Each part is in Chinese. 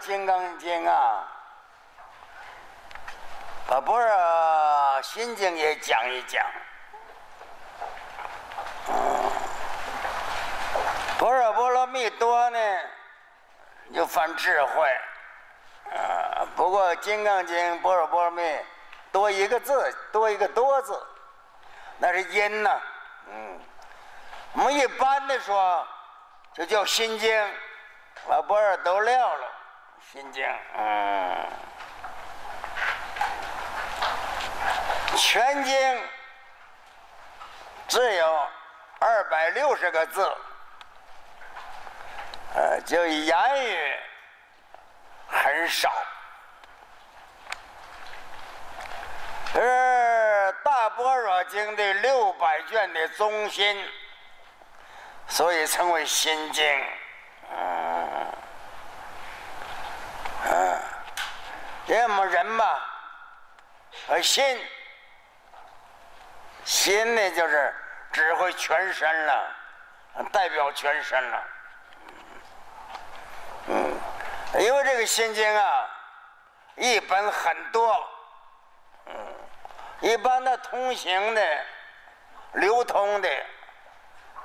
金刚经》啊，啊，不是《心经》也讲一讲。般若波罗蜜多呢，就犯智慧。啊，不过《金刚经》般若波罗蜜多一个字，多一个多字，那是音呐，嗯。我们一般的说，就叫心经，把波若都撂了。心经，嗯，全经只有二百六十个字，呃，就言语很少。这是大般若经的六百卷的中心。所以称为心经，嗯，嗯，因为我们人嘛，而心，心呢就是指挥全身了，代表全身了，嗯，因为这个心经啊，一本很多，嗯，一般的通行的、流通的。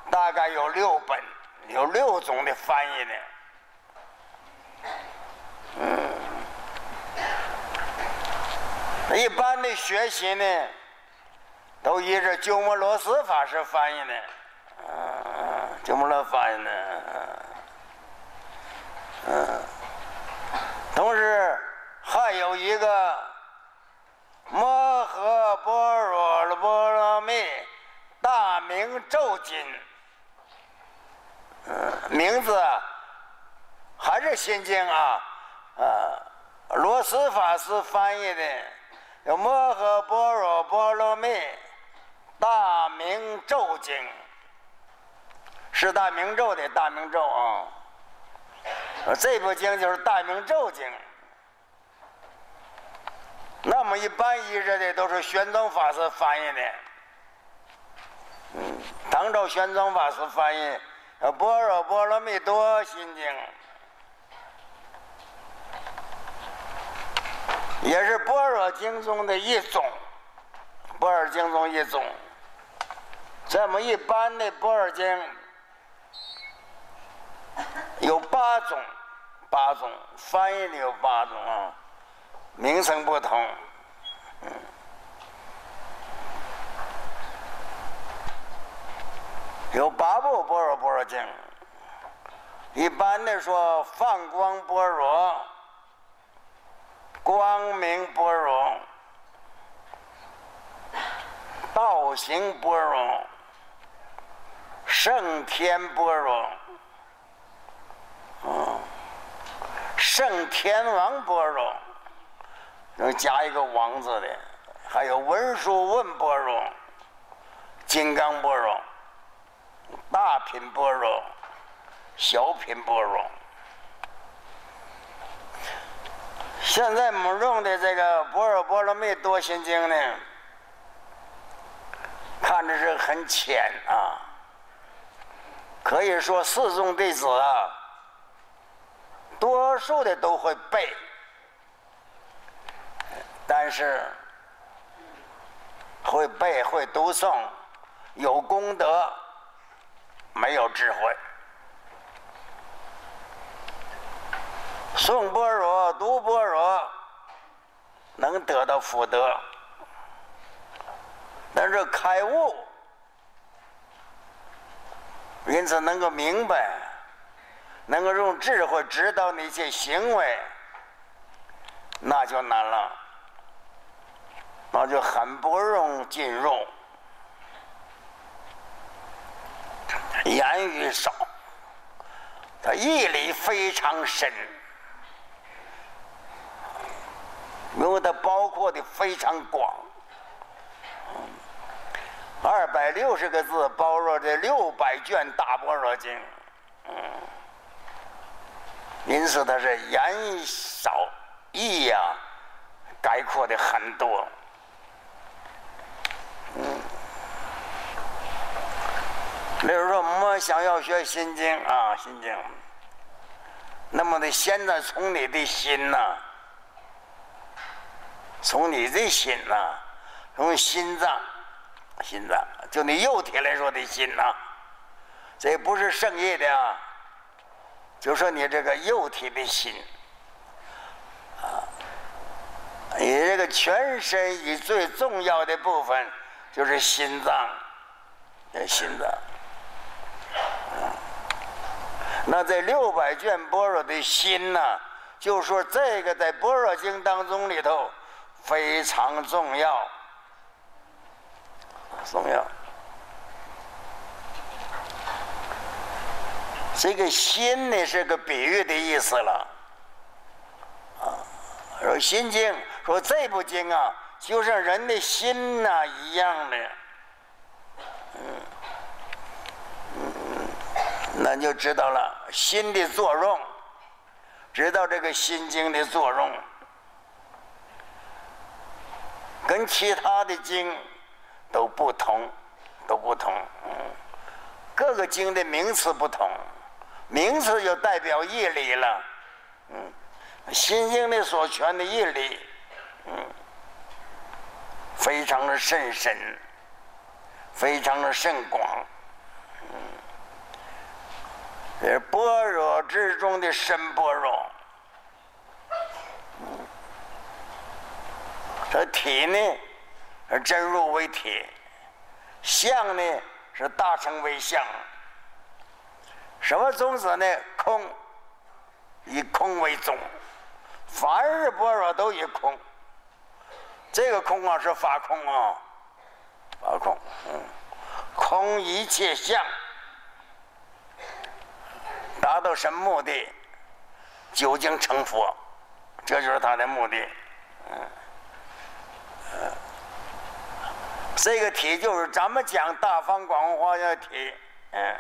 大概有六本，有六种的翻译的。嗯，一般的学习呢，都依着鸠摩罗什法师翻译的。嗯，鸠摩罗翻译的。嗯，同时还有一个摩诃般若波罗蜜大明咒经。名字还是心经啊，呃，罗斯法师翻译的《有摩诃般若波罗蜜大明咒经》，是大明咒的大明咒啊。这部经就是大明咒经。那么一般译着的都是玄奘法师翻译的，嗯，唐朝玄奘法师翻译。《般若波罗蜜多心经》也是般若经中的一种，般若经中一种。这么一般的般若经有八种，八种翻译的有八种啊，名称不同。有八部般若波罗经，一般的说放光般若、光明般若、道行般若、圣天般若、嗯，圣天王般若，能加一个王字的，还有文殊问般若、金刚般若。大品般若，小品般若。现在我们用的这个《波若波罗蜜多心经》呢，看着是很浅啊，可以说四众弟子啊，多数的都会背，但是会背会读诵，有功德。没有智慧，诵般若、读般若，能得到福德，但是开悟，因此能够明白，能够用智慧指导那些行为，那就难了，那就很不容易进入。言语少，他义理非常深，因为它包括的非常广，二百六十个字包括这六百卷大般若经，嗯，因此它是言少意呀，概括的很多。比如说，我们想要学心经啊，心经，那么得现在从你的心呐，从你这心呐，从心脏，心脏，就你肉体来说的心呐，这不是圣意的啊，就说你这个肉体的心，啊，你这个全身以最重要的部分就是心脏，心脏。那这六百卷般若的心呢，就说这个在般若经当中里头非常重要，重要。这个心呢是个比喻的意思了，啊，说心经说这部经啊，就像人的心呐一样的。嗯嗯那就知道了心的作用，知道这个心经的作用，跟其他的经都不同，都不同。嗯，各个经的名词不同，名词就代表义理了。嗯，心经的所全的义理，嗯，非常的甚深，非常的甚广。是般若之中的深般若，这体呢是真如为体，相呢是大乘为相。什么宗旨呢？空，以空为宗，凡是般若都以空。这个空啊是法空啊，法空，嗯，空一切相。达到什么目的？究竟成佛，这就是他的目的。嗯，这个体就是咱们讲大方广化的体。嗯，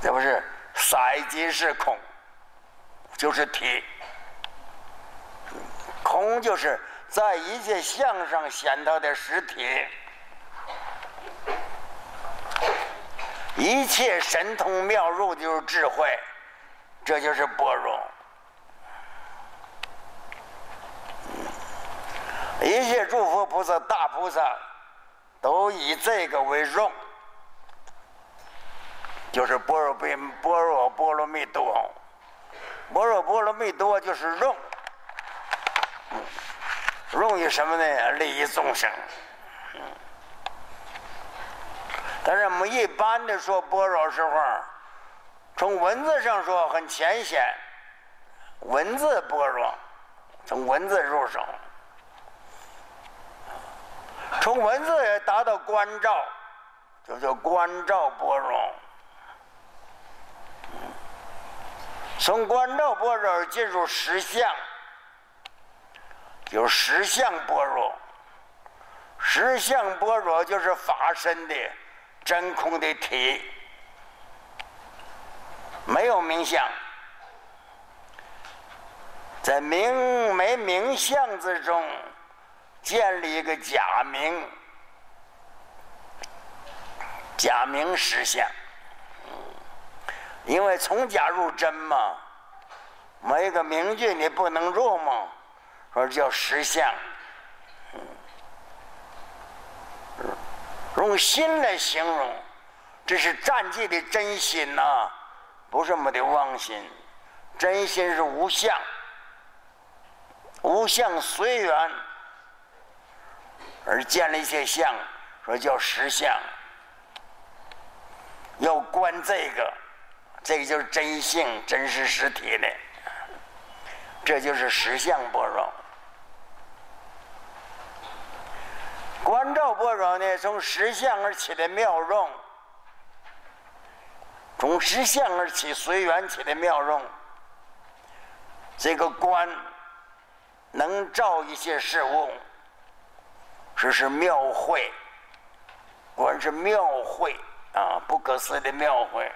这不是色即是空，就是体。空就是在一切相上显到的实体。一切神通妙入就是智慧，这就是般若。一切诸佛菩萨、大菩萨都以这个为荣，就是般若波般若波罗蜜多，般若波罗蜜多就是荣，荣于什么呢？利益众生。但是我们一般的说般若时候，从文字上说很浅显，文字般若，从文字入手，从文字也达到观照，就叫观照般若。从观照般若进入实相，有实相般若，实相般若就是法身的。真空的体，没有名相，在名没名相之中建立一个假名，假名实相。因为从假入真嘛，没个名句你不能入嘛，说叫实相。用心来形容，这是战绩的真心呐，不是我的妄心。真心是无相，无相随缘，而见了一些相，说叫实相。要观这个，这个就是真性、真实实体的，这就是实相般若。观照般若呢，从实相而起的妙用，从实相而起随缘起的妙用。这个观能照一些事物，这是妙慧。观是庙会啊，不可思议的庙会。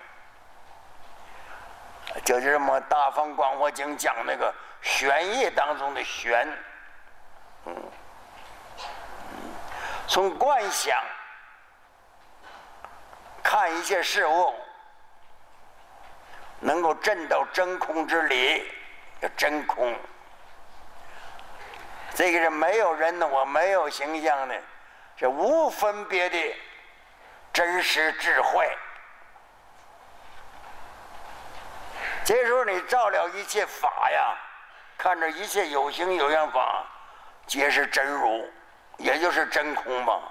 就是什么《大方广佛经》讲那个玄义当中的玄，嗯，从观想看一切事物，能够证到真空之理。叫真空，这个是没有人的，我没有形象的，是无分别的真实智慧。这时候你照了一切法呀，看着一切有形有样法，皆是真如，也就是真空嘛。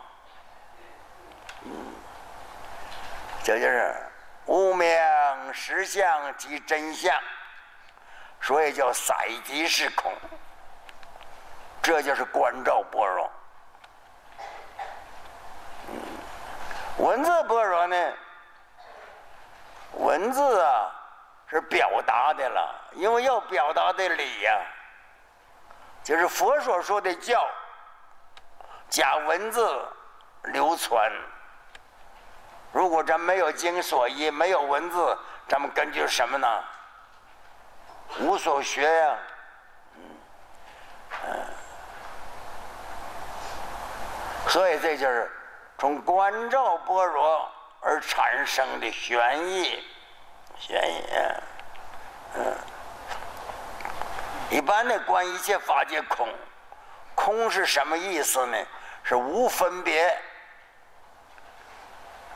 这就是无名实相即真相。所以叫色即是空，这就是观照般若。文字般若呢？文字啊是表达的了，因为要表达的理呀，就是佛所说的教，假文字流传。如果咱没有经所依，没有文字，咱们根据什么呢？无所学呀，嗯，所以这就是从观照般若而产生的玄义，玄义，嗯，一般的观一切法界空，空是什么意思呢？是无分别，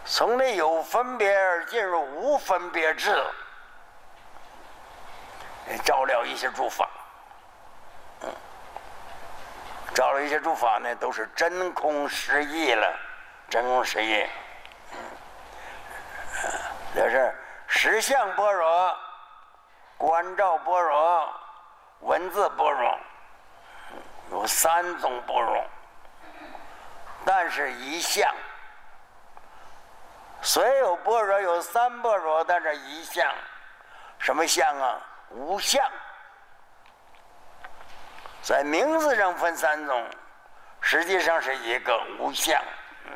从那有分别而进入无分别智。照了一些诸法，嗯，找了一些诸法呢，都是真空实义了，真空实义，嗯，这是实相般若、观照般若、文字般若，有三种般若，但是一相，虽有般若有三般若，但是一相，什么相啊？无相，在名字上分三种，实际上是一个无相。嗯，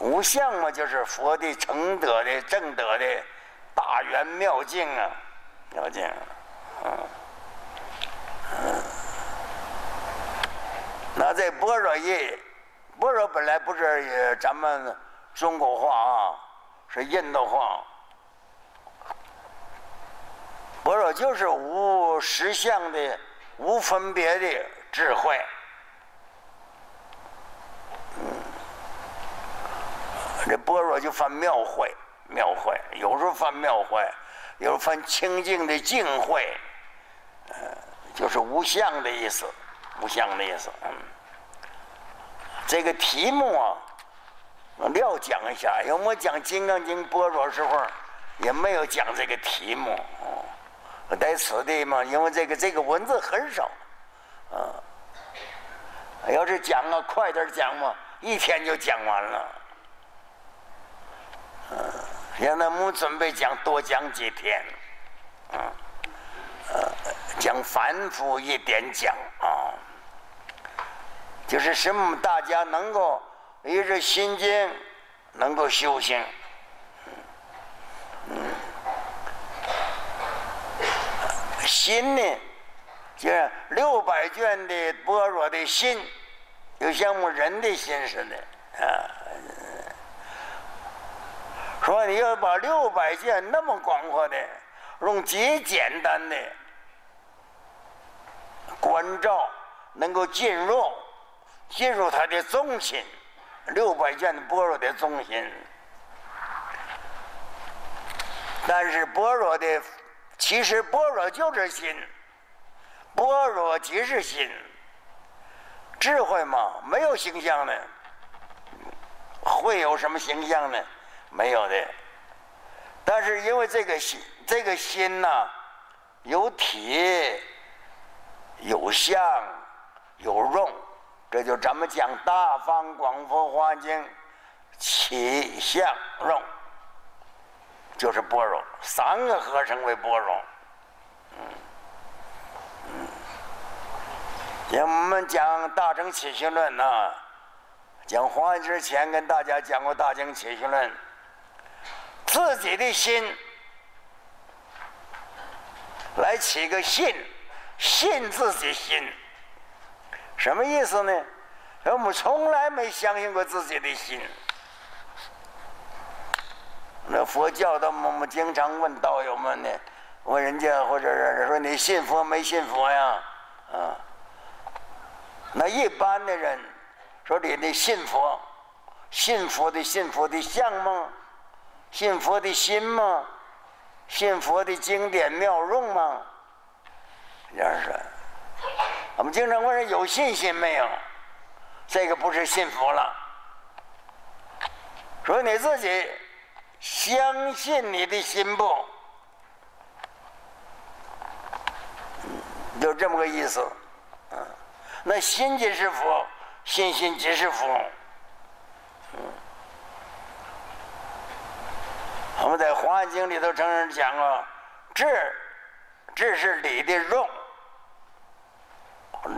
无相嘛，就是佛的成德的正德的大圆妙境啊，妙境。嗯，那在般若义，般若本来不是咱们中国话啊，是印度话。般若就是无实相的、无分别的智慧。这般若就分妙慧，妙慧有时候分妙慧，有时候分清净的净慧，呃，就是无相的意思，无相的意思。嗯，这个题目啊，我料讲一下，因为我讲《金刚经》般若时候，也没有讲这个题目。带此地嘛，因为这个这个文字很少，啊，要是讲啊，快点讲嘛，一天就讲完了，嗯，现在我准备讲多讲几天，啊，呃，讲反复一点讲啊，就是使我们大家能够一直心经能够修行。心呢，就是六百卷的般若的心，就像我们人的心似的啊。说你要把六百卷那么广阔的，用极简单的关照，能够进入进入他的中心，六百卷的般若的中心。但是般若的。其实般若就是心，般若即是心。智慧嘛，没有形象的，会有什么形象呢？没有的。但是因为这个心，这个心呐，有体、有相、有用，这就咱们讲《大方广佛华经》，起相用，就是般若，三个合成为般若。我们讲《大乘起信论》呐，讲华之前跟大家讲过《大乘起信论》，自己的心来起个信，信自己心，什么意思呢？我们从来没相信过自己的心。那佛教的，我们经常问道友们呢，问人家或者是说你信佛没信佛呀？啊？那一般的人说：“你的信佛，信佛的信佛的相吗？信佛的心吗？信佛的经典妙用吗？”这样说，我们经常问人有信心没有？这个不是信佛了。说你自己相信你的心不？就这么个意思。那心即是佛，信心即是佛。我们在《华严经》里头曾经讲过，智，智是理的用，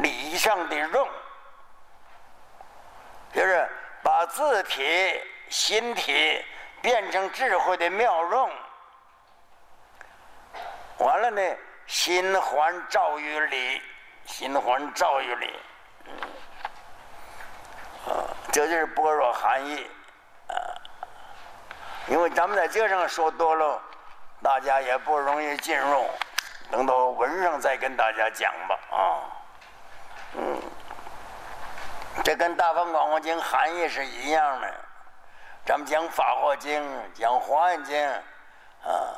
理上的用，就是把字体、心体变成智慧的妙用。完了呢，心还照于理。心还照于理，啊，这就是般若含义，啊，因为咱们在这上说多了，大家也不容易进入，等到文上再跟大家讲吧，啊，嗯，这跟《大方广佛经》含义是一样的，咱们讲《法华经》、讲《华严经》，啊，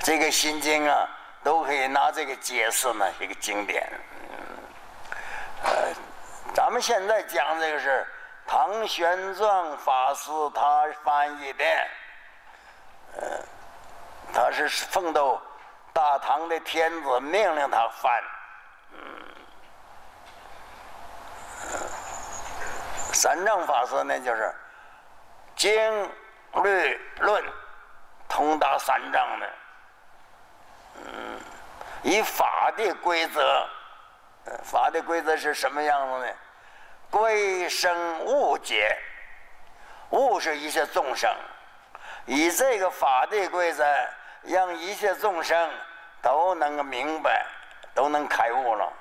这个心经啊。都可以拿这个解释呢，一个经典。呃，咱们现在讲这个是唐玄奘法师他翻译的，呃，他是奉到大唐的天子命令他翻。嗯，三藏法师呢，就是经律论通达三藏的。嗯，以法的规则，法的规则是什么样子呢？归生物解，物是一切众生，以这个法的规则，让一切众生都能够明白，都能开悟了，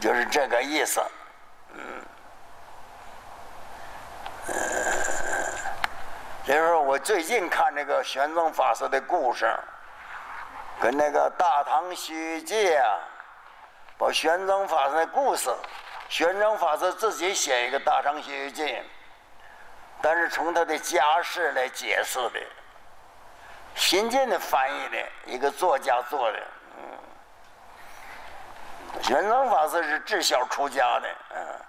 就是这个意思。嗯，就是我最近看这个玄奘法师的故事。跟那个《大唐西域记》啊，把玄奘法师的故事，玄奘法师自己写一个《大唐西域记》，但是从他的家世来解释的，新晋的翻译的一个作家做的。嗯，玄奘法师是自小出家的，嗯，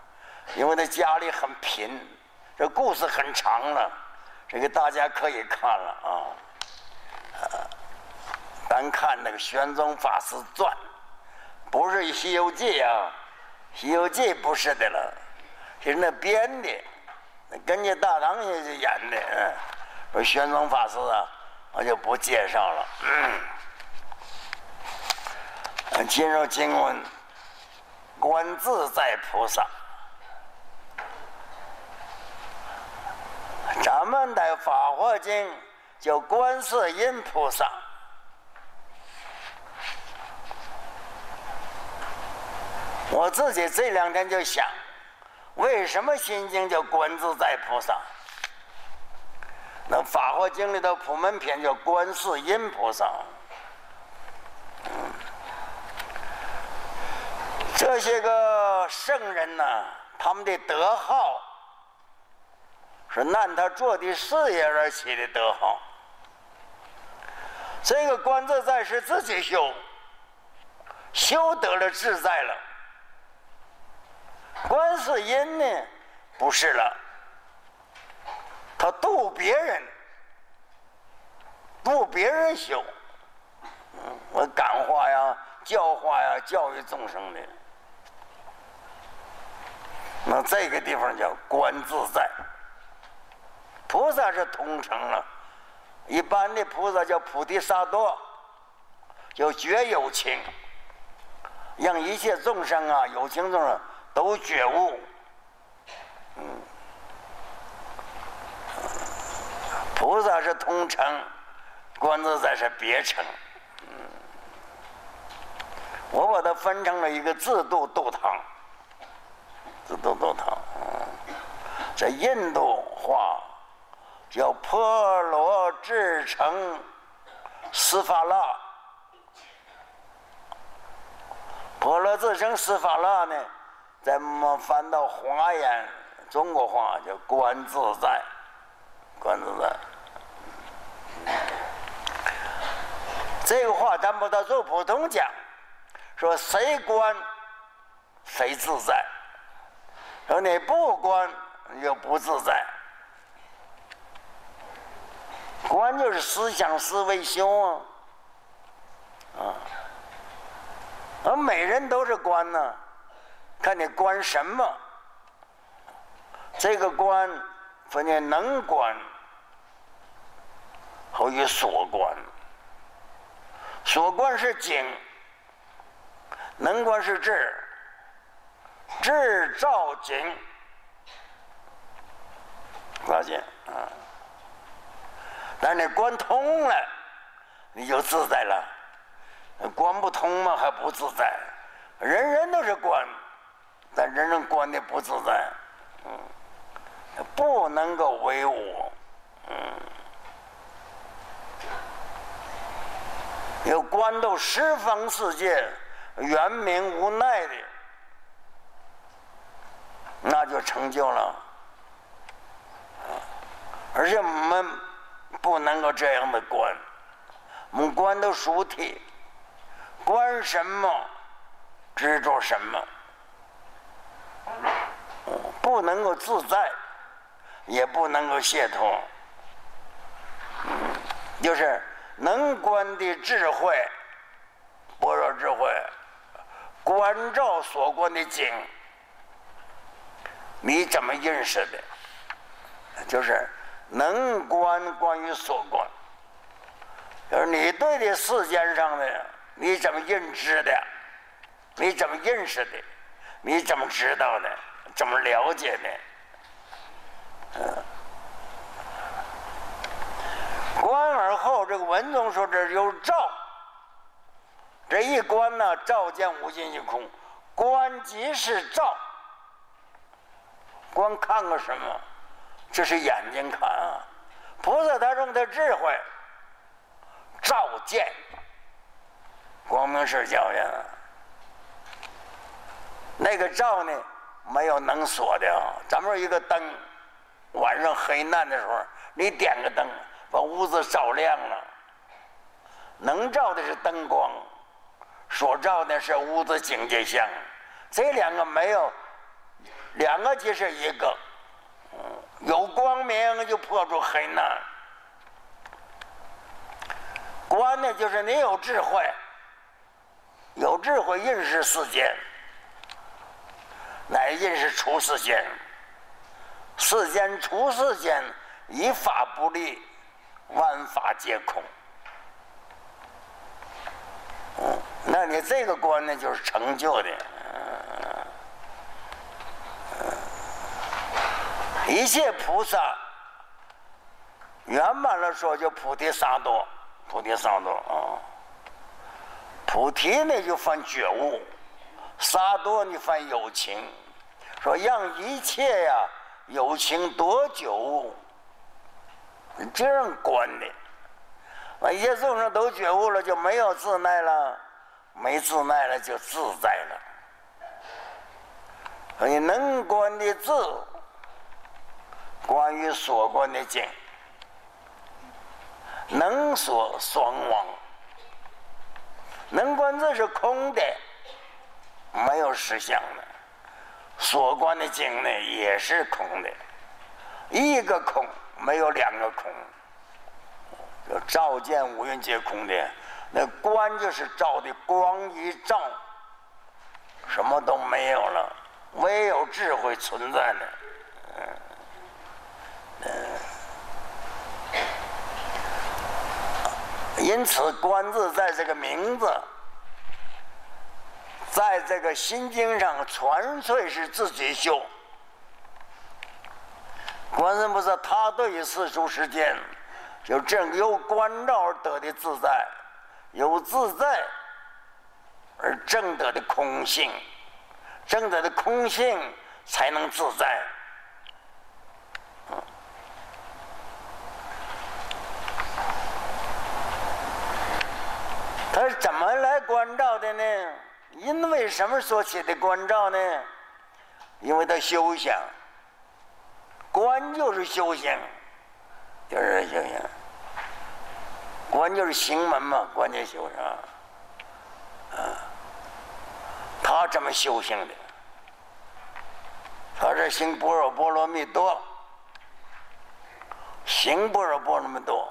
因为他家里很贫，这故事很长了，这个大家可以看了啊，啊。咱看那个玄奘法师传，不是《西游记》啊，《西游记》不是的了，是那编的，跟着大唐爷爷演的。嗯，说玄奘法师啊，我就不介绍了。嗯，进入经文，观自在菩萨，咱们的《法华经》叫观世音菩萨。我自己这两天就想，为什么心经叫观自在菩萨？那法华经里的普门篇叫观世音菩萨。这些个圣人呢，他们的德号是按他做的事业而起的德号。这个观自在是自己修，修得了自在了。观世音呢，不是了，他度别人，度别人修，我感化呀、教化呀、教育众生的。那这个地方叫观自在，菩萨是通称了。一般的菩萨叫菩提萨埵，叫觉有情，让一切众生啊，有情众生都觉悟。嗯，菩萨是通称，观自在是别称。嗯，我把它分成了一个自度度堂，自度度堂。嗯，在印度话。叫婆罗智城斯法拉，婆罗智城斯法拉呢，在我们翻到华严中国话叫观自在，观自在。这个话咱把它做普通讲，说谁观谁自在，说你不观就不自在。观就是思想思维修啊，啊，而每人都是观呢，看你观什么。这个观分为能观和与所观。所观是景，能观是智，制造景，发现啊。但你关通了，你就自在了；关不通嘛，还不自在。人人都是关，但人人关的不自在，嗯，不能够为我，嗯，有关到十方世界圆明无奈的，那就成就了，而且我们。不能够这样的观，我们观都属体，观什么执着什么，不能够自在，也不能够解脱，就是能观的智慧，般若智慧，观照所观的景，你怎么认识的？就是。能观关于所观，就是你对这世间上的你怎么认知的，你怎么认识的，你怎么知道的，怎么了解的？嗯，观而后，这个文中说这有照，这一观呢，照见无尽虚空，观即是照，光看个什么？这是眼睛看啊，菩萨他用的智慧照见，光明是教呀。那个照呢，没有能锁的啊。咱们说一个灯，晚上黑暗的时候，你点个灯，把屋子照亮了。能照的是灯光，所照的是屋子境界相。这两个没有，两个就是一个。有光明就破除黑暗，观呢就是你有智慧，有智慧认识世间，乃认识出世间，世间出世间一法不立，万法皆空。嗯，那你这个观呢就是成就的。一切菩萨圆满了说，叫菩提萨埵，菩提萨埵啊。菩提呢就分觉悟，萨埵你分有情，说让一切呀有情多觉悟，这样观的。那一切众生都觉悟了，就没有自耐了，没自耐了就自在了。你能观的自。关于所观的境，能所双亡。能观这是空的，没有实相的；所观的经呢，也是空的，一个空，没有两个空。就照见五蕴皆空的，那观就是照的光一照，什么都没有了，唯有智慧存在嗯，因此“观”字在这个名字，在这个心经上，纯粹是自己修。观世菩萨他对于世俗世间。就正由关照而得的自在，有自在而正得的空性，正得的空性才能自在。他是怎么来关照的呢？因为什么所起的关照呢？因为他修行，观就是修行。就是修行，观就是行门嘛，观就修行，啊，他这么修行的，他是行般若波罗蜜多，行般若波罗蜜多，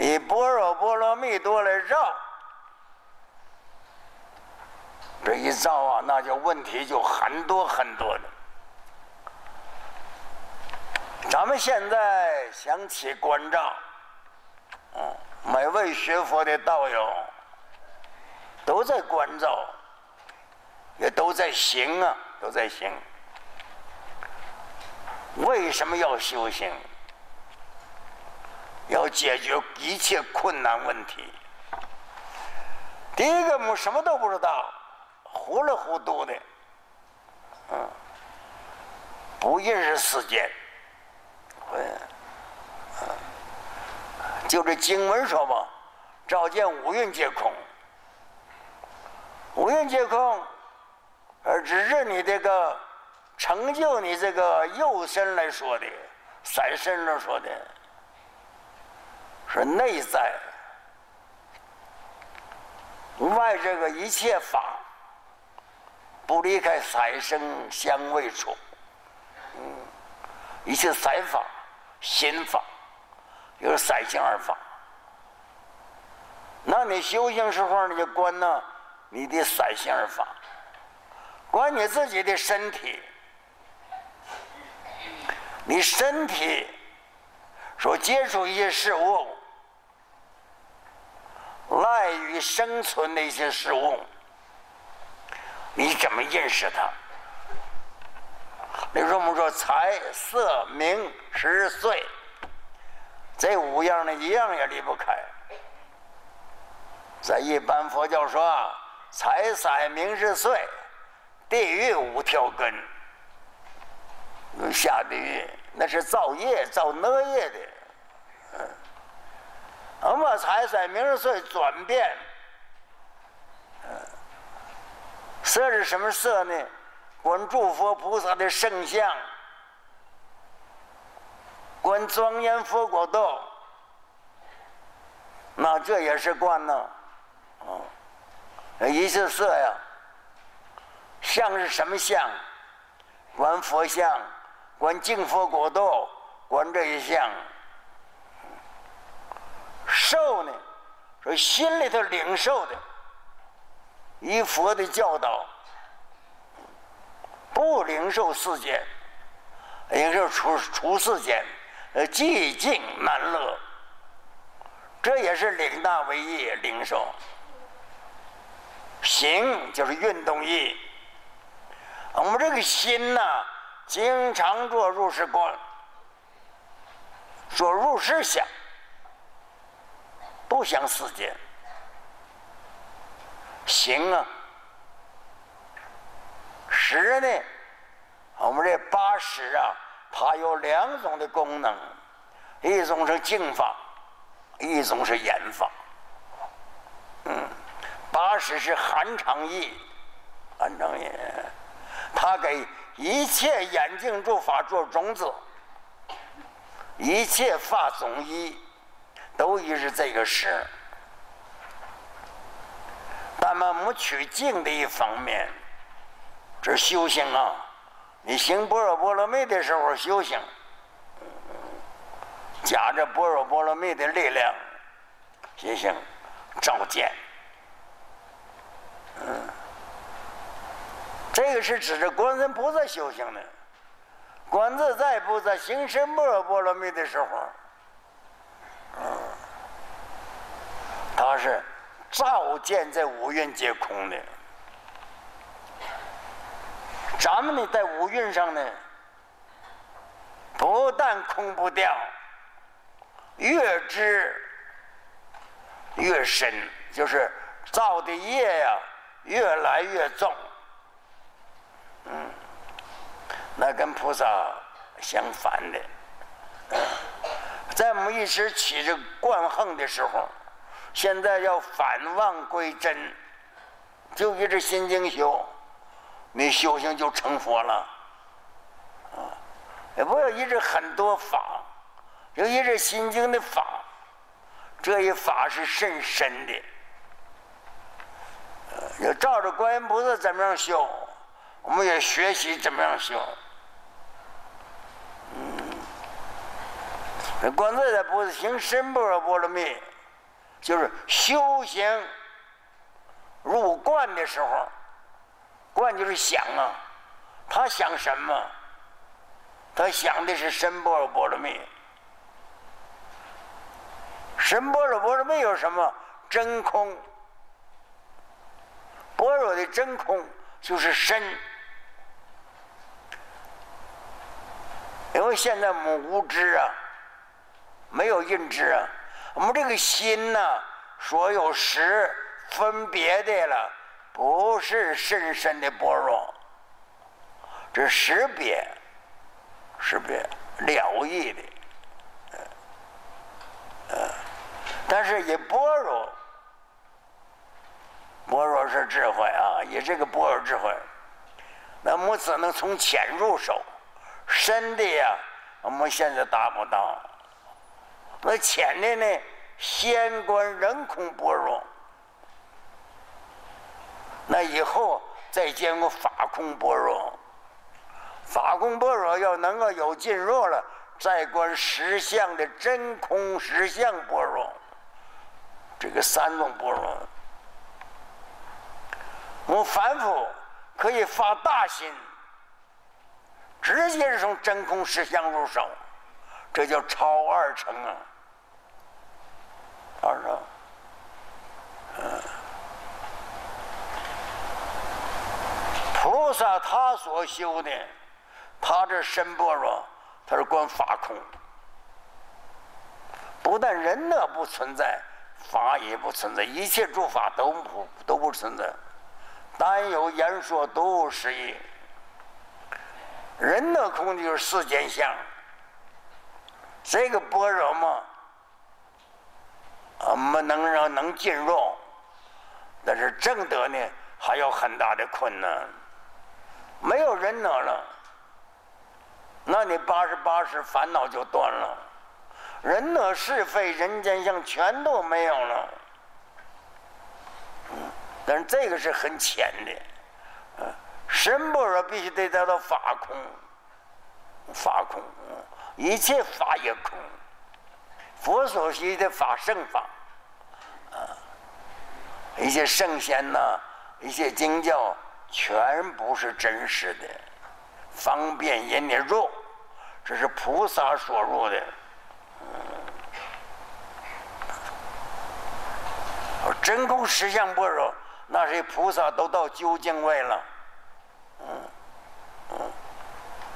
以般若波罗蜜多来绕，这一照啊，那就问题就很多很多的。咱们现在想起关照，嗯，每位学佛的道友都在关照，也都在行啊，都在行。为什么要修行？要解决一切困难问题。第一个，我们什么都不知道，糊里糊涂的，嗯，不认识世间。就这经文说吧，照见五蕴皆空，五蕴皆空，而只是你这个成就你这个右身来说的，三身来说的，是内在，外这个一切法，不离开三生相位处，嗯，一切三法。心法，有三性二法。那你修行时候，你就观呢你的三性二法，观你自己的身体，你身体所接触一些事物，赖于生存的一些事物，你怎么认识它？比如说，我们说财色名食睡，这五样呢，一样也离不开。在一般佛教说，财色名食睡，地狱五条根。下地狱那是造业造恶业的。嗯，我们财色名食睡转变。嗯，色是什么色呢？观诸佛菩萨的圣像，观庄严佛国道，那这也是观呢，啊，一是色呀，像是什么像？观佛像，观净佛国道，观这一像。受呢，说心里头领受的，依佛的教导。不领受世间，领受出出世间，呃，寂静难乐。这也是领大为业，领受。行就是运动意。我们这个心呐，经常做入世观，做入世想，不想世间。行啊。十呢？我们这八十啊，它有两种的功能，一种是静法，一种是眼法。嗯，八十是含藏意，含藏意，它给一切眼睛诸法做种子，一切法种一，都一是这个事，但么没取静的一方面，这修行啊，你行般若波罗蜜的时候修行，夹着般若波罗蜜的力量，修行照见，嗯，这个是指着观世菩萨修行的。观自在菩萨行深般若波罗蜜的时候，他是照见在五蕴皆空的。咱们呢，在五蕴上呢，不但空不掉，越知越深，就是造的业呀，越来越重。嗯。那跟菩萨相反的，在我们一时起着惯横的时候，现在要反妄归真，就一直心经修，你修行就成佛了。啊，也不要一直很多法，就一直心经的法，这一法是甚深的。要照着观音菩萨怎么样修，我们也学习怎么样修。观自在不是行深般若波罗蜜，就是修行入观的时候，观就是想啊，他想什么？他想的是深般若波罗蜜。深般若波罗蜜有什么？真空。般若的真空就是深，因为现在我们无知啊。没有认知啊！我们这个心呐，所有识分别的了，不是深深的般若，这识别、识别了义的，呃，但是也般若，般若是智慧啊，也是个般若智慧。那么只能从浅入手，深的呀，我们现在达不到。那浅的呢？仙观人空般若，那以后再见过法空般若。法空般若要能够有进入了，再观实相的真空实相般若，这个三种般若，我反复可以发大心，直接从真空实相入手，这叫超二乘啊。二乘，嗯，菩萨他所修的，他这身般若，他是观法空，不但人呢不存在，法也不存在，一切诸法都不都不存在，单有言说都无实义。人的空就是世间相，这个般若嘛。啊，没能让能进入，但是正德呢还有很大的困难，没有人能了，那你八十八世烦恼就断了，人呢是非人间相全都没有了，但是这个是很浅的，嗯，神般若必须得得到法空，法空，一切法也空。佛所习的法圣法，啊，一些圣贤呐，一些经教，全不是真实的，方便引你入，这是菩萨所入的。真空实相般若，那些菩萨都到究竟位了，嗯嗯，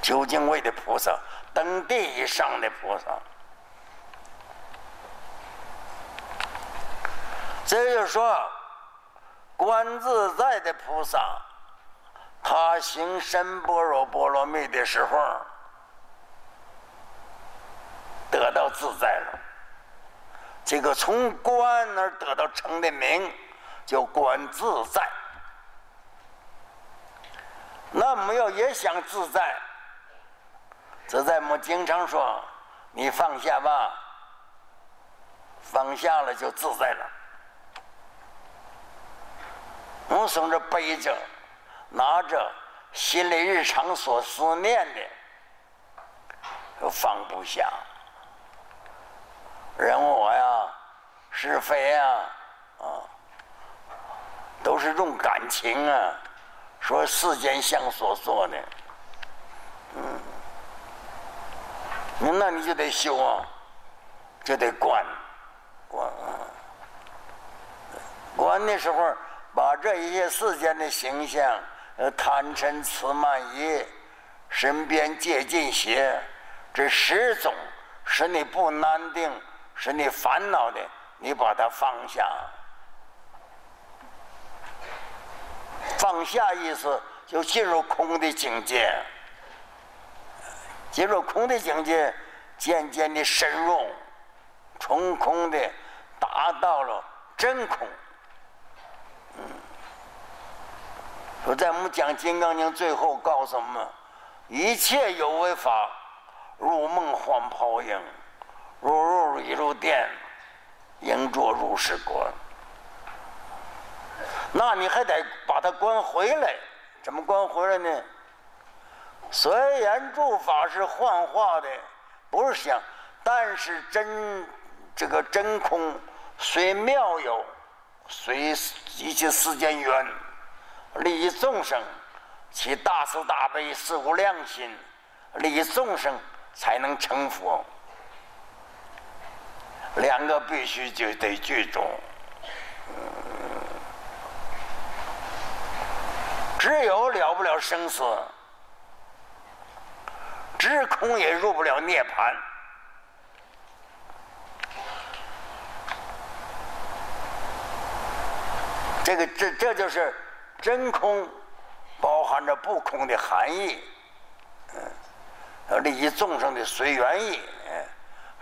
究竟位的菩萨，登地以上的菩萨。这就说，观自在的菩萨，他行深般若波罗蜜的时候，得到自在了。这个从观而得到成的名，叫观自在。那我们要也想自在，自在我们经常说，你放下吧。放下了就自在了。我从这背着、拿着，心里日常所思念的，都放不下。人我呀，是非呀，啊，都是用感情啊，说世间相所做的，嗯，那你就得修啊，就得观，观啊，观的时候，把这一些世间的形象，呃，贪嗔痴慢疑、身边戒禁邪，这十种使你不安定。使你烦恼的，你把它放下。放下意思就进入空的境界，进入空的境界，渐渐的深入，从空的达到了真空。嗯，说在我们讲《金刚经》最后告诉我们：一切有为法，如梦幻泡影。如入一入电，应作如是观。那你还得把它关回来，怎么关回来呢？虽然诸法是幻化的，不是想，但是真这个真空虽妙有，虽一切世间缘，利益众生，其大慈大悲是无量心，利益众生才能成佛。两个必须就得具足，只有了不了生死，只空也入不了涅盘。这个这这就是真空，包含着不空的含义，嗯，利益众生的随缘意。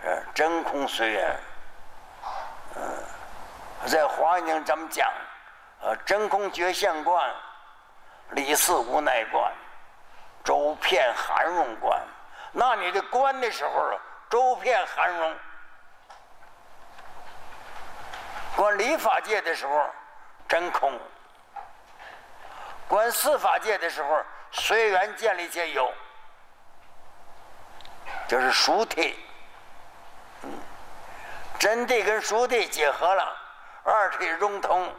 呃，真空随缘，嗯，在华严经咱们讲，呃，真空觉现观，理事无奈观，周遍含容观。那你的观的时候，周遍含容；观理法界的时候，真空；观四法界的时候，随缘建立皆有，就是熟体。嗯真谛跟熟谛结合了，二体融通，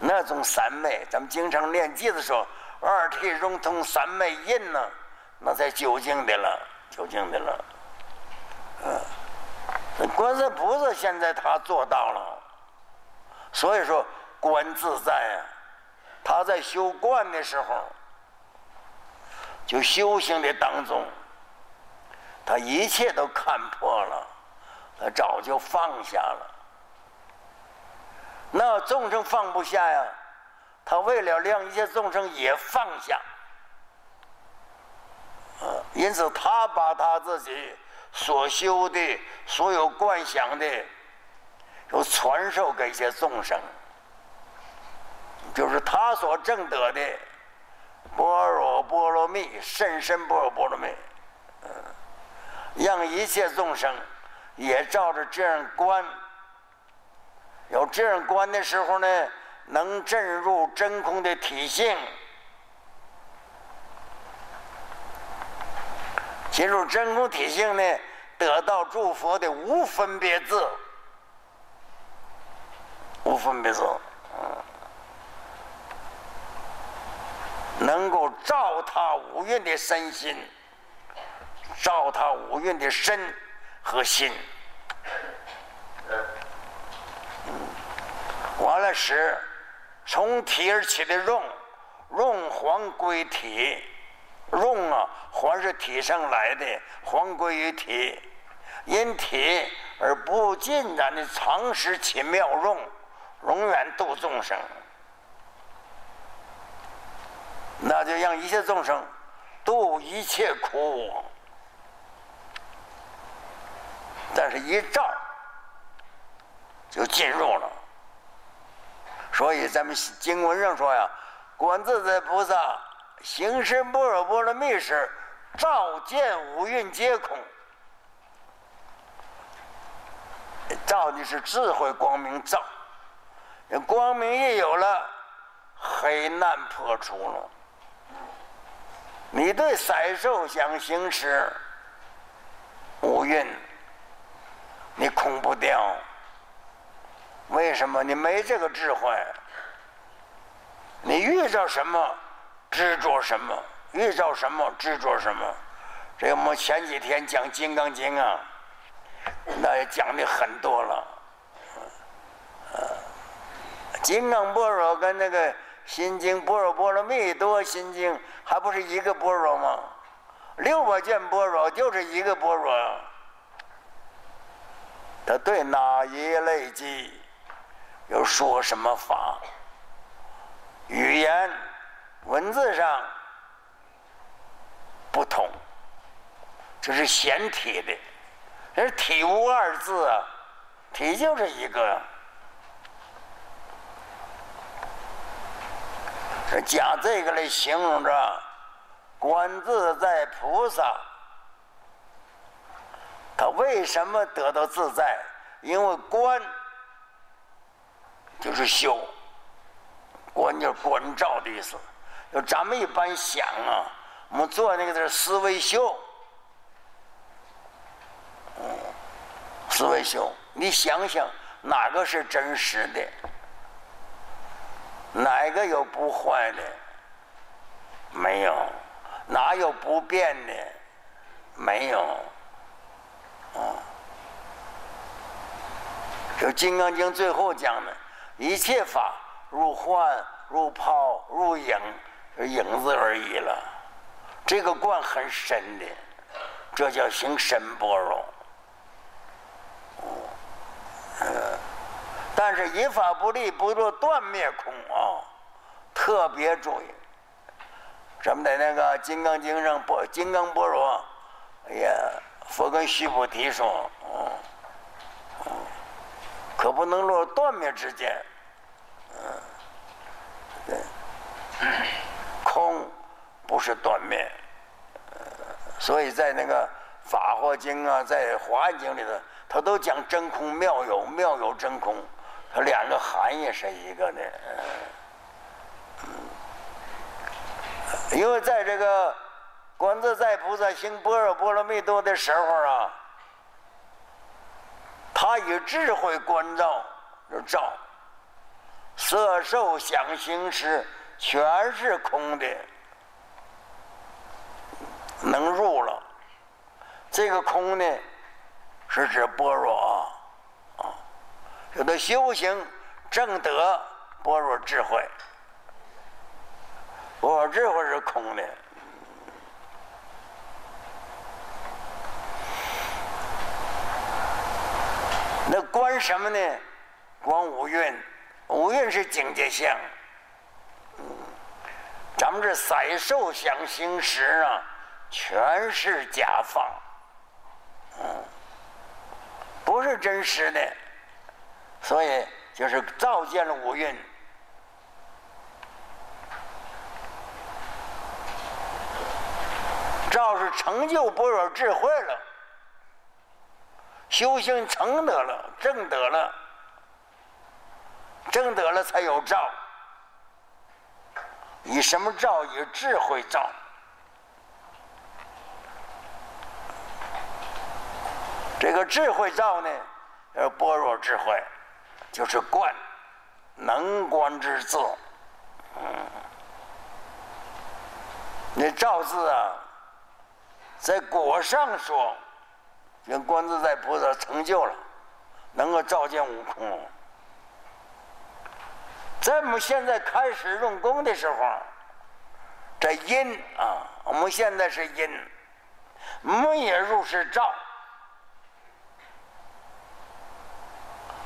那种三昧，咱们经常练偈子说，二体融通三昧印呢，那才究竟的了，究竟的了。嗯，观世菩萨现在他做到了，所以说观自在啊，他在修观的时候，就修行的当中。他一切都看破了，他早就放下了。那众生放不下呀，他为了让一切众生也放下，啊，因此他把他自己所修的所有观想的，都传授给一些众生，就是他所证得的般若波罗蜜，甚深般若波罗蜜。让一切众生也照着这样观，有这样观的时候呢，能证入真空的体性，进入真空体性呢，得到诸佛的无分别字，无分别字，能够照他五蕴的身心。照他五蕴的身和心，完了是从体而起的用，用还归体，用啊还是体上来的，还归于体，因体而不尽然的常识其妙用，永远度众生，那就让一切众生度一切苦。但是，一照就进入了。所以，咱们经文上说呀：“观自在菩萨行深般若波罗蜜时，照见五蕴皆空。”照的是智慧光明照，光明一有了，黑难破除了。你对色受想行识五蕴，你空不掉。为什么？你没这个智慧。你遇着什么，执着什么；遇着什么，执着什么。这我们前几天讲《金刚经》啊，那也讲的很多了。金刚般若跟那个心经般若波罗蜜多心经还不是一个般若吗？六百卷般若就是一个般若。他对哪一类机又说什么法？语言文字上不同，这是显体的，这是体无二字啊，体就是一个。讲这个来形容着观自在菩萨，他为什么得到自在？因为观就是修，观就是观照的意思。就咱们一般想啊，我们做那个是思维修，思维修，你想想哪个是真实的？哪个有不坏的？没有，哪有不变的？没有。啊，就《金刚经》最后讲的，一切法如幻、如泡、如影，影子而已了。这个观很深的，这叫行深般若。是一法不立，不做断灭空啊！特别注意，咱们在那个《金刚经》上，波金刚般若，哎呀，佛跟须菩提说，嗯，可不能落断灭之间，嗯，对，空不是断灭，所以在那个《法华经》啊，在《华严经》里头，他都讲真空妙有，妙有真空。它两个含义是一个的，因为在这个观自在菩萨行般若波罗蜜多的时候啊，他以智慧观照，照色受想行识全是空的，能入了。这个空呢，是指般若啊。有的修行正德般若智慧，我智慧是空的。那观什么呢？观五蕴，五蕴是境界相。咱们这色受想行识啊，全是假放，嗯，不是真实的。所以就是照见了五蕴，照是成就般若智慧了，修行成得了，正得了，正得了才有照。以什么照？以智慧照。这个智慧照呢，呃，般若智慧。就是观，能观之字，嗯，那照字啊，在果上说，人观自在菩萨成就了，能够照见悟空。在我们现在开始用功的时候，这因啊，我们现在是因，我们也入是照。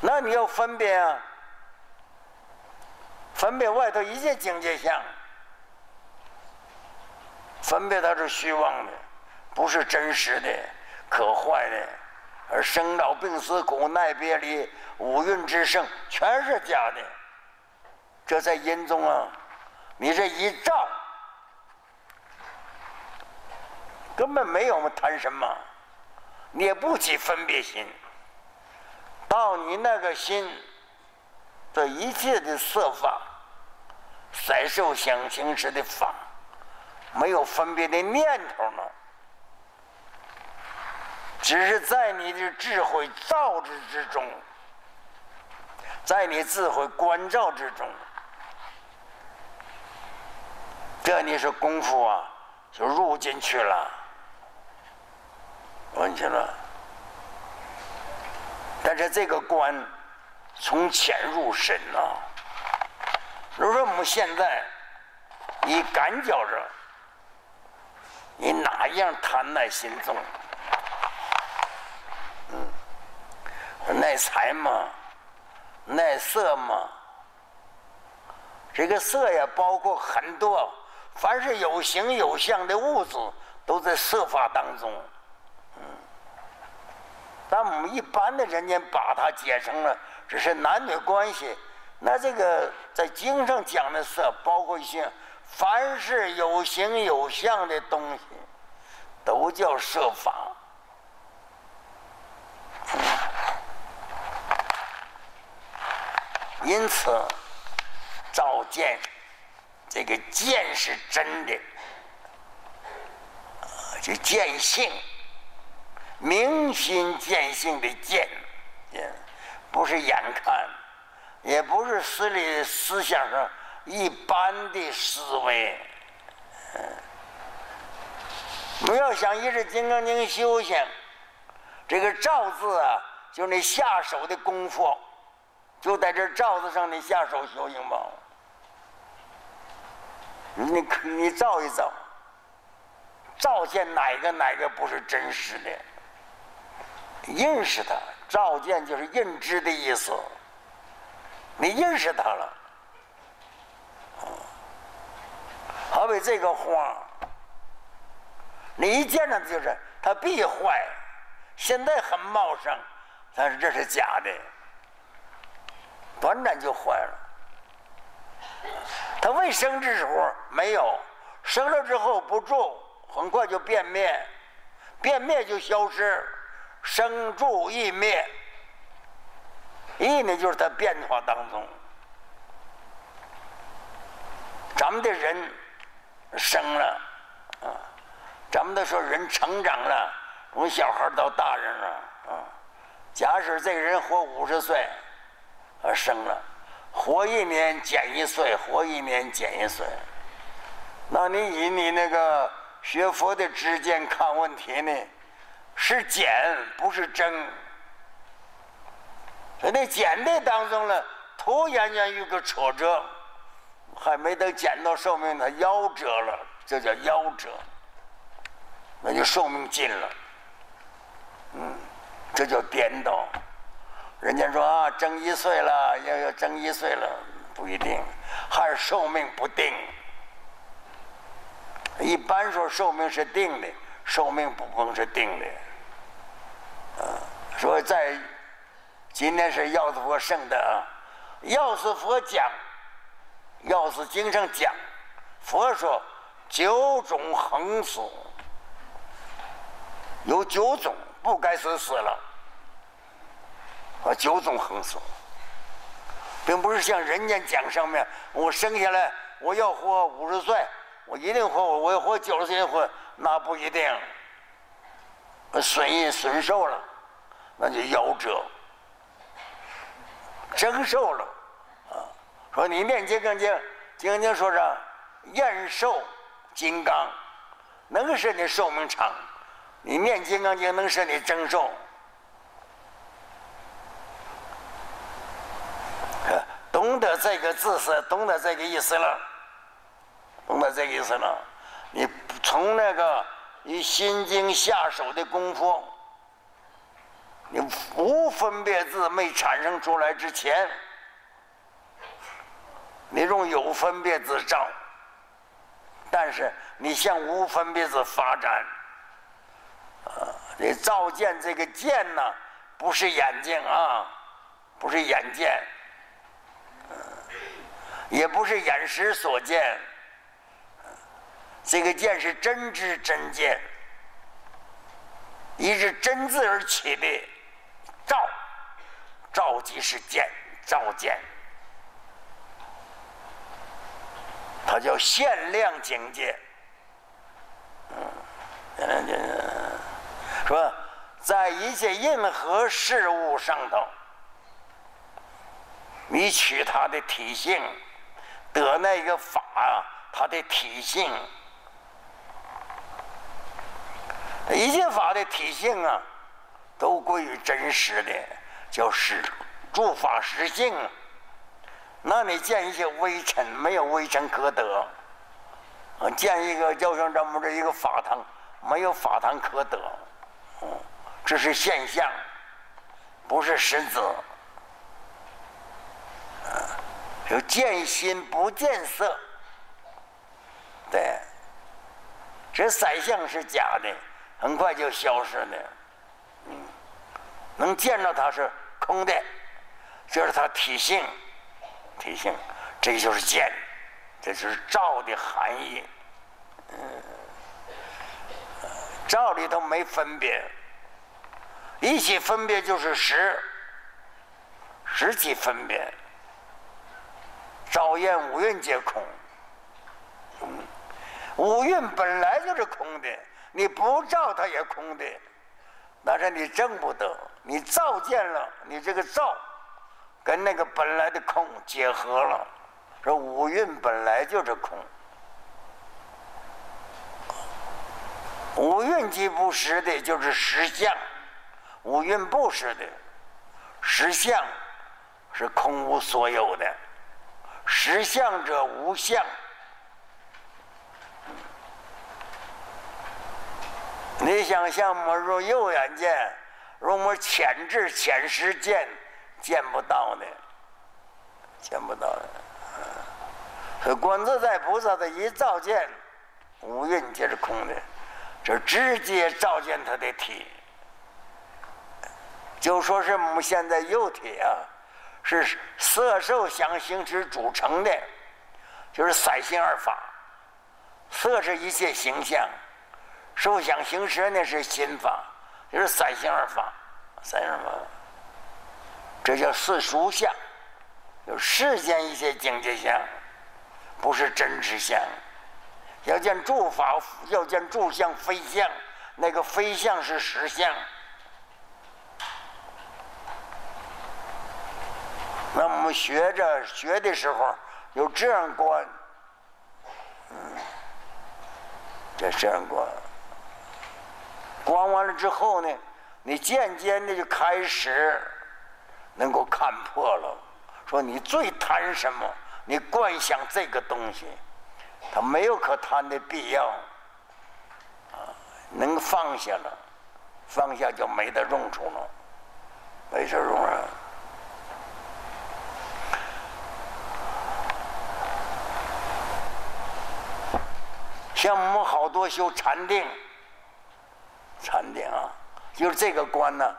那你要分辨啊，分辨外头一切境界相，分辨它是虚妄的，不是真实的，可坏的，而生老病死苦难别离五蕴之盛全是假的。这在因中啊，你这一照，根本没有我们谈什么，你也不起分别心。到你那个心，这一切的色法，色受想行识的法，没有分别的念头了，只是在你的智慧造之之中，在你智慧关照之中，这你是功夫啊，就入进去了，问去了。但是这个观从浅入深呐。如说我们现在你感觉着，你哪样贪耐心重？嗯，耐财吗？耐色吗？这个色呀，包括很多，凡是有形有相的物质，都在色法当中。但我们一般的人家把它解成了只是男女关系，那这个在经上讲的色，包括一些凡是有形有相的东西，都叫色法。因此，照见这个见是真的，就见性。明心见性的见，不是眼看，也不是思里思想上一般的思维。不要想一直金刚经修行，这个照字啊，就那下手的功夫，就在这照字上你下手修行吧。你你照一照，照见哪个哪个不是真实的？认识他，照见就是认知的意思。你认识他了，好比这个花，你一见着就是它必坏，现在很茂盛，但是这是假的，短暂就坏了。它未生之时候没有，生了之后不住，很快就变灭，变灭就消失。生住异灭，异呢就是在变化当中。咱们的人生了啊，咱们都说人成长了，从小孩到大人了啊。假使这个人活五十岁，啊生了，活一年减一岁，活一年减一岁。那你以你那个学佛的知见看问题呢？是减，不是增。在那减的当中呢，突然间有个挫折，还没等减到寿命，它夭折了，这叫夭折，那就寿命尽了。嗯，这叫颠倒。人家说啊，增一岁了，要要增一岁了，不一定，还是寿命不定。一般说寿命是定的，寿命不光是定的。说在今天是药师佛圣的啊，药师佛讲，药师经上讲，佛说九种横死，有九种不该死死了，啊，九种横死，并不是像人家讲上面，我生下来我要活五十岁，我一定活，我要活九十岁活，那不一定，损益损寿了。那就夭折，征寿了，啊！说你念金刚经，金刚经说啥延寿金刚，能使你寿命长。你念金刚经能使你增寿，懂得这个字是懂得这个意思了，懂得这个意思了。你从那个以心经下手的功夫。你无分别字没产生出来之前，你用有分别字照，但是你向无分别字发展，啊，你照见这个见呢，不是眼睛啊，不是眼见，也不是眼识所见，这个见是真知真见，一是真字而起的。照，道即是见，照见，它叫限量境界。嗯，说在一切任何事物上头，你取它的体性，得那个法它的体性，一切法的体性啊。都归于真实的，叫实，诸法实性。那你见一些微尘，没有微尘可得；啊，见一个就像这么这一个法堂，没有法堂可得。嗯，这是现象，不是实质。啊，有见心不见色，对，这三相是假的，很快就消失了。能见到它是空的，就是它体性，体性，这就是见，这就是照的含义。嗯，照里头没分别，一起分别就是实，实起分别，照焰五蕴皆空。五蕴本来就是空的，你不照它也空的。但是你证不得，你照见了，你这个照跟那个本来的空结合了，说五蕴本来就是空，五蕴即不实的，就是实相；五蕴不实的，实相是空无所有的，实相者无相。你想象没入右眼见，如没浅智浅识见，见不到的，见不到的。所以观自在菩萨的一照见，五蕴皆是空的，这直接照见他的体。就说是我们现在肉体啊，是色受想行识组成的，就是三心二法。色是一切形象。受想行识呢是心法，就是三心二法，三什么？这叫四俗相，有世间一些境界相，不是真实相。要见诸法，要见诸相非相，那个非相是实相。那我们学着学的时候有这样观，嗯，这这样观。观完了之后呢，你渐渐的就开始能够看破了。说你最贪什么？你观想这个东西，它没有可贪的必要。啊，能放下了，放下就没得用处了，没事用啊。像我们好多修禅定。禅定啊，就是这个观呢。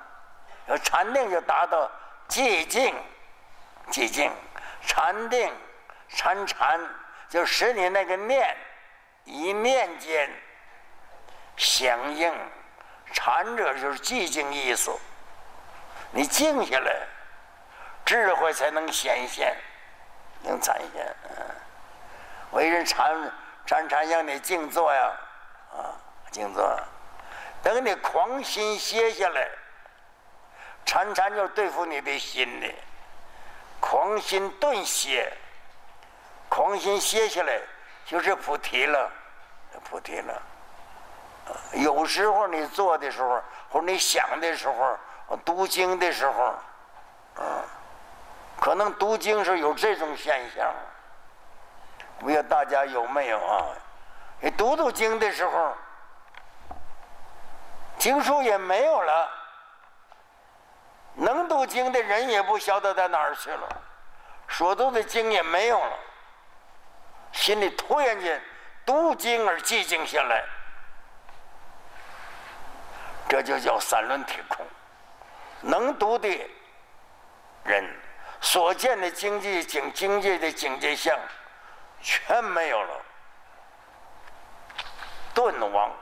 要禅定就达到寂静，寂静，禅定，禅禅，就使你那个念，一念间响应。禅者就是寂静意思。你静下来，智慧才能显现，能展现。嗯，为人禅禅禅让你静坐呀，啊，静坐。等你狂心歇下来，禅禅就对付你的心的。狂心顿歇，狂心歇下来就是菩提了，菩提了。有时候你做的时候，或者你想的时候，读经的时候，嗯，可能读经时候有这种现象。不知道大家有没有啊？你读读经的时候。经书也没有了，能读经的人也不晓得在哪儿去了，所读的经也没有了，心里突然间读经而寂静下来，这就叫三轮体空。能读的人所见的经济境境界的境界相全没有了，顿亡。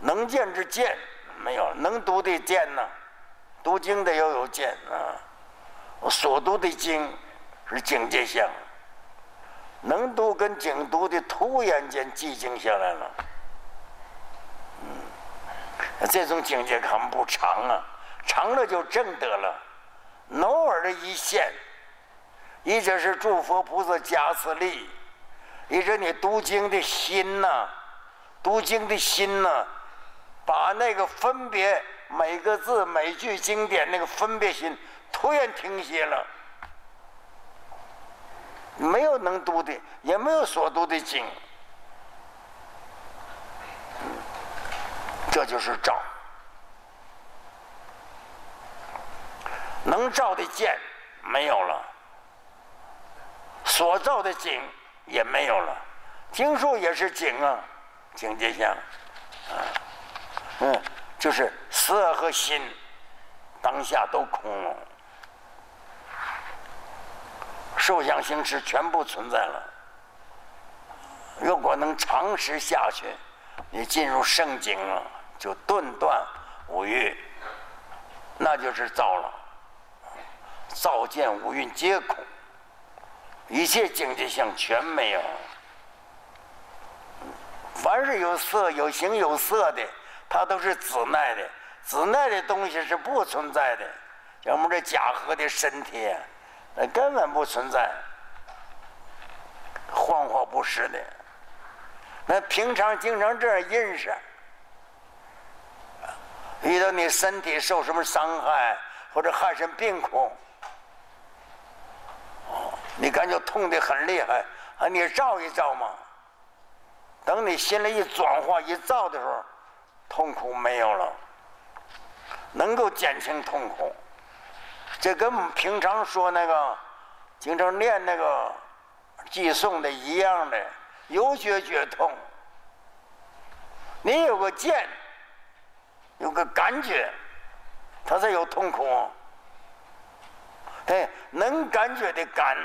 能见之见没有，能读的见呢？读经的要有见啊，所读的经是境界相，能读跟精读的突然间寂静下来了。嗯，这种境界可不长啊，长了就正得了。偶尔的一现，一者是诸佛菩萨加持力，一者你读经的心呐，读经的心呐，把那个分别每个字每句经典那个分别心突然停歇了，没有能读的，也没有所读的经，这就是照。能照的见没有了，所照的景也没有了，经书也是景啊，境界相，啊，嗯，就是色和心当下都空了，受想行识全部存在了。如果能长时下去，你进入圣境了，就顿断五欲，那就是造了。造见五蕴皆空，一切境界相全没有。凡是有色、有形、有色的，它都是子奈的。子奈的东西是不存在的，像我们这假合的身体，那根本不存在，幻化不实的。那平常经常这样认识，遇到你身体受什么伤害或者害身病苦。你感觉痛的很厉害，啊，你照一照嘛。等你心里一转化一照的时候，痛苦没有了，能够减轻痛苦。这跟我们平常说那个，经常念那个寄诵的一样的，有觉觉痛。你有个见，有个感觉，它才有痛苦。哎，能感觉的感。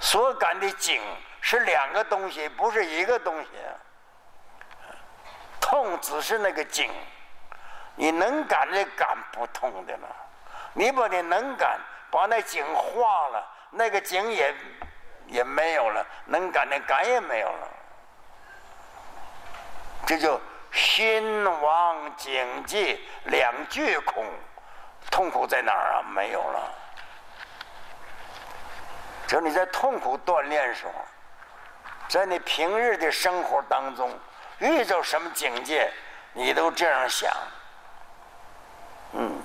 所感的景是两个东西，不是一个东西。痛只是那个景，你能感的感不痛的了。你把你能感把那景化了，那个景也也没有了，能感的感也没有了。这就心王境界两俱空，痛苦在哪儿啊？没有了。只你在痛苦锻炼时候，在你平日的生活当中遇到什么境界，你都这样想。嗯，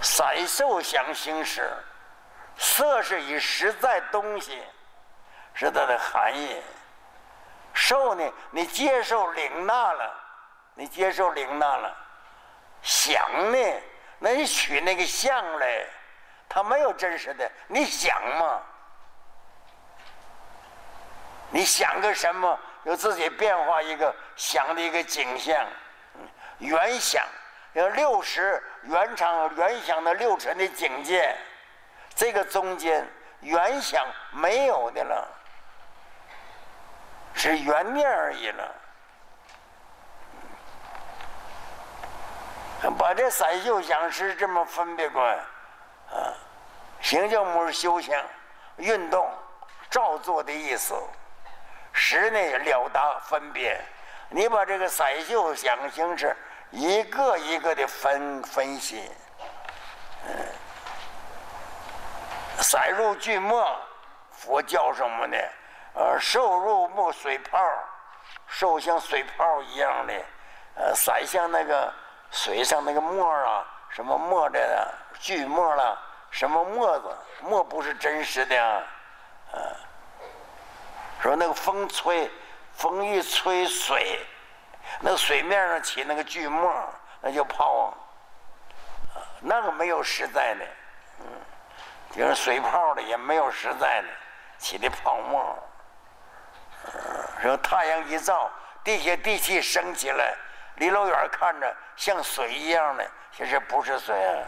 色受想行识，色是以实在东西，是它的含义。受呢，你接受领纳了，你接受领纳了。想呢，那你取那个相来，它没有真实的，你想嘛。你想个什么？有自己变化一个想的一个景象，原想有六十原场原想的六尘的境界，这个中间原想没有的了，是原念而已了。把这三修想是这么分别过，啊，行叫么修行运动照做的意思。实呢了达分别，你把这个色秀想形式一个一个的分分析，嗯，色入巨末，佛教什么的，呃，受入墨水泡，受像水泡一样的，呃，色像那个水上那个沫啊，什么沫的巨沫了，什么沫子，沫不是真实的，啊。说那个风吹，风一吹水，那个水面上起那个巨沫，那就泡。那个没有实在的，嗯，就是水泡的也没有实在的，起的泡沫。说太阳一照，地下地气升起来，离老远看着像水一样的，其实不是水啊。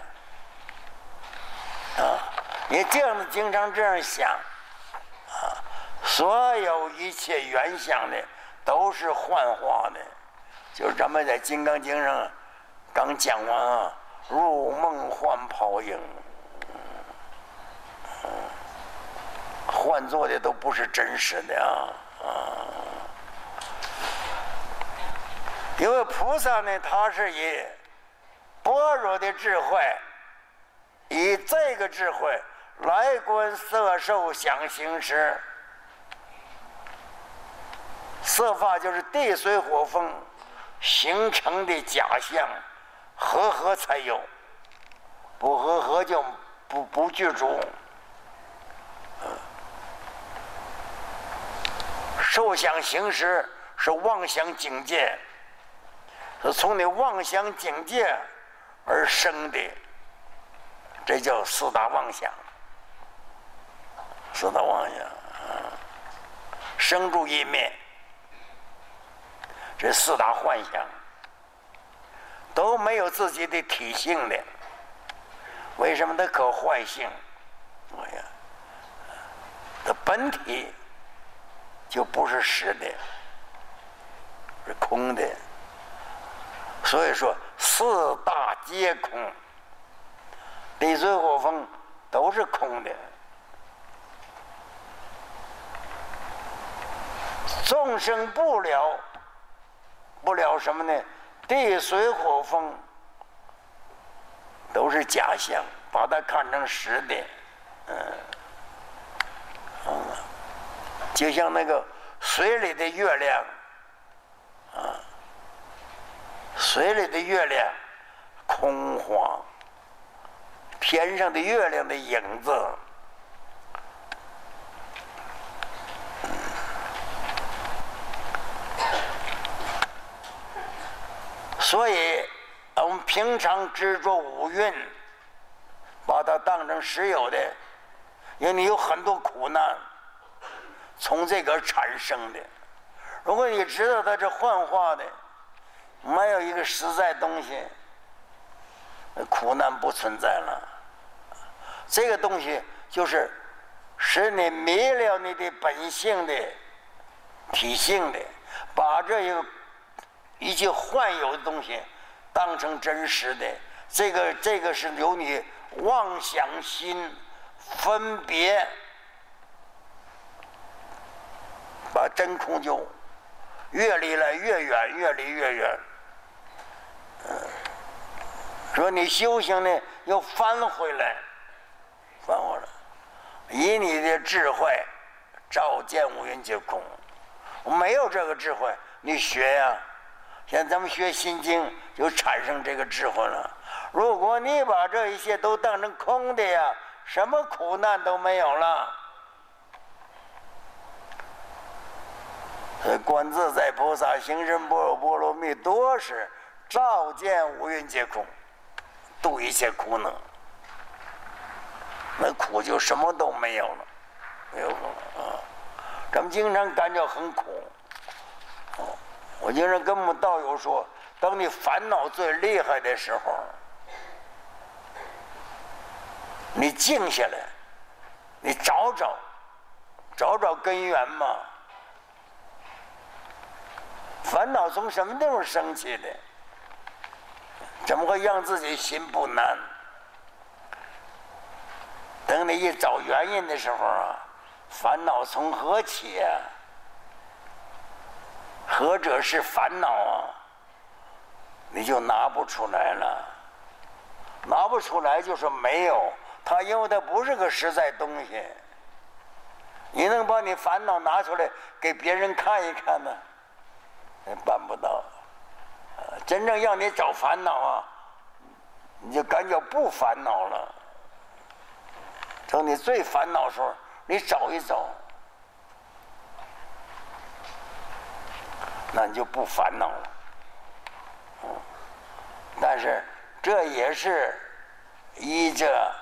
啊，你这样经常这样想，啊。所有一切原相的都是幻化的，就是咱们在《金刚经》上刚讲完啊，入梦幻泡影，换做的都不是真实的啊啊！因为菩萨呢，他是以般若的智慧，以这个智慧来观色受想行识。色法就是地水火风形成的假象，合合才有，不合合就不不具足。受想行识是妄想境界，是从你妄想境界而生的，这叫四大妄想。四大妄想，生住意灭，这四大幻想都没有自己的体性的，为什么它可坏性？哎呀，它本体。就不是实的，是空的。所以说四大皆空，地水火风都是空的。众生不了，不了什么呢？地水火风都是假象，把它看成实的，嗯嗯。就像那个水里的月亮，啊，水里的月亮空晃，天上的月亮的影子，所以我们平常执着五蕴，把它当成实有的，因为你有很多苦难。从这个产生的，如果你知道它是幻化的，没有一个实在东西，苦难不存在了。这个东西就是使你迷了你的本性的体性的，把这一个一切幻有的东西当成真实的，这个这个是由你妄想心分别。把真空就越离来越远，越离越远。说你修行呢，又翻回来，翻回来，以你的智慧照见五蕴皆空。没有这个智慧，你学呀。在咱们学心经，就产生这个智慧了。如果你把这一切都当成空的呀，什么苦难都没有了。观自在菩萨行深般若波罗蜜多时，照见五蕴皆空，度一切苦恼。那苦就什么都没有了，没有了啊！咱们经常感觉很苦。我经常跟我们道友说，当你烦恼最厉害的时候，你静下来，你找找，找找根源嘛。烦恼从什么地方生起的？怎么会让自己心不难？等你一找原因的时候啊，烦恼从何起啊？何者是烦恼啊？你就拿不出来了。拿不出来就是没有，它因为它不是个实在东西。你能把你烦恼拿出来给别人看一看吗？办不到，真正要你找烦恼啊，你就感觉不烦恼了。等你最烦恼时候，你找一找，那你就不烦恼了。但是这也是依着